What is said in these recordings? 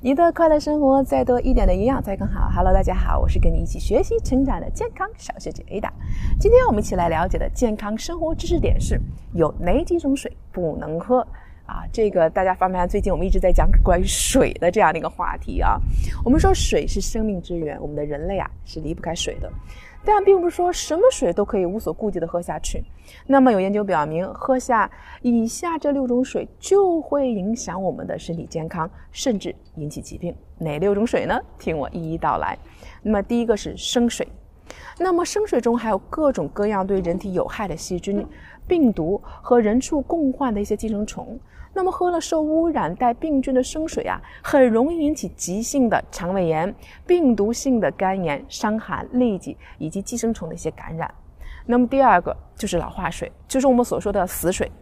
你的快乐生活，再多一点的营养才更好。Hello，大家好，我是跟你一起学习成长的健康小学姐 Ada。今天我们一起来了解的健康生活知识点是：有哪几种水不能喝啊？这个大家发没发现？最近我们一直在讲关于水的这样的一个话题啊。我们说水是生命之源，我们的人类啊是离不开水的。但并不是说什么水都可以无所顾忌的喝下去。那么有研究表明，喝下以下这六种水就会影响我们的身体健康，甚至引起疾病。哪六种水呢？听我一一道来。那么第一个是生水。那么生水中还有各种各样对人体有害的细菌、病毒和人畜共患的一些寄生虫。那么喝了受污染带病菌的生水啊，很容易引起急性的肠胃炎、病毒性的肝炎、伤寒、痢疾以及寄生虫的一些感染。那么第二个就是老化水，就是我们所说的死水，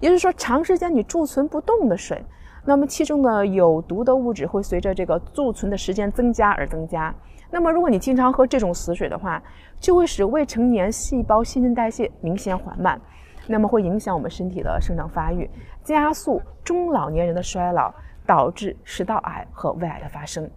也就是说长时间你贮存不动的水。那么其中的有毒的物质会随着这个贮存的时间增加而增加。那么如果你经常喝这种死水的话，就会使未成年细胞新陈代谢明显缓慢。那么会影响我们身体的生长发育，加速中老年人的衰老，导致食道癌和胃癌的发生。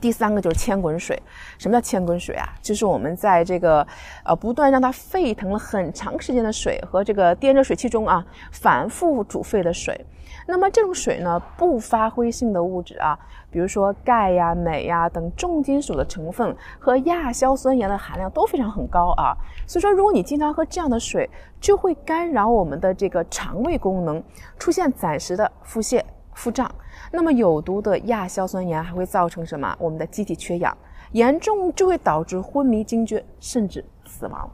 第三个就是千滚水。什么叫千滚水啊？就是我们在这个呃不断让它沸腾了很长时间的水和这个电热水器中啊反复煮沸的水。那么这种水呢，不发挥性的物质啊，比如说钙呀、镁呀等重金属的成分和亚硝酸盐的含量都非常很高啊。所以说，如果你经常喝这样的水，就会干扰我们的这个肠胃功能，出现暂时的腹泻、腹胀。那么有毒的亚硝酸盐还会造成什么？我们的机体缺氧，严重就会导致昏迷、惊厥，甚至死亡。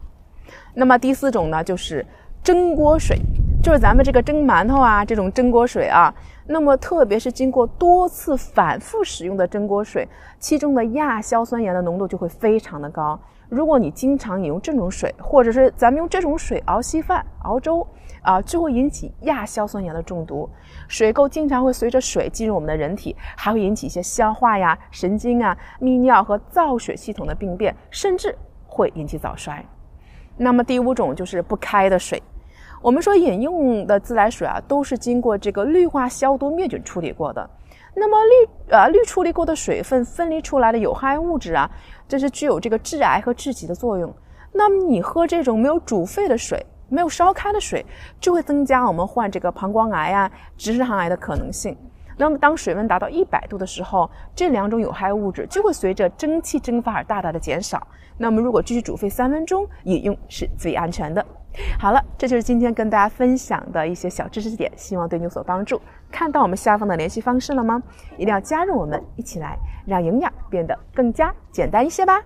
那么第四种呢，就是蒸锅水。就是咱们这个蒸馒头啊，这种蒸锅水啊，那么特别是经过多次反复使用的蒸锅水，其中的亚硝酸盐的浓度就会非常的高。如果你经常饮用这种水，或者是咱们用这种水熬稀饭、熬粥啊，就会引起亚硝酸盐的中毒。水垢经常会随着水进入我们的人体，还会引起一些消化呀、神经啊、泌尿和造血系统的病变，甚至会引起早衰。那么第五种就是不开的水。我们说饮用的自来水啊，都是经过这个氯化消毒灭菌处理过的。那么氯啊氯处理过的水分分离出来的有害物质啊，这是具有这个致癌和致疾的作用。那么你喝这种没有煮沸的水、没有烧开的水，就会增加我们患这个膀胱癌啊、直肠癌的可能性。那么当水温达到一百度的时候，这两种有害物质就会随着蒸汽蒸发而大大的减少。那么如果继续煮沸三分钟饮用是最安全的。好了，这就是今天跟大家分享的一些小知识点，希望对你有所帮助。看到我们下方的联系方式了吗？一定要加入我们，一起来让营养变得更加简单一些吧。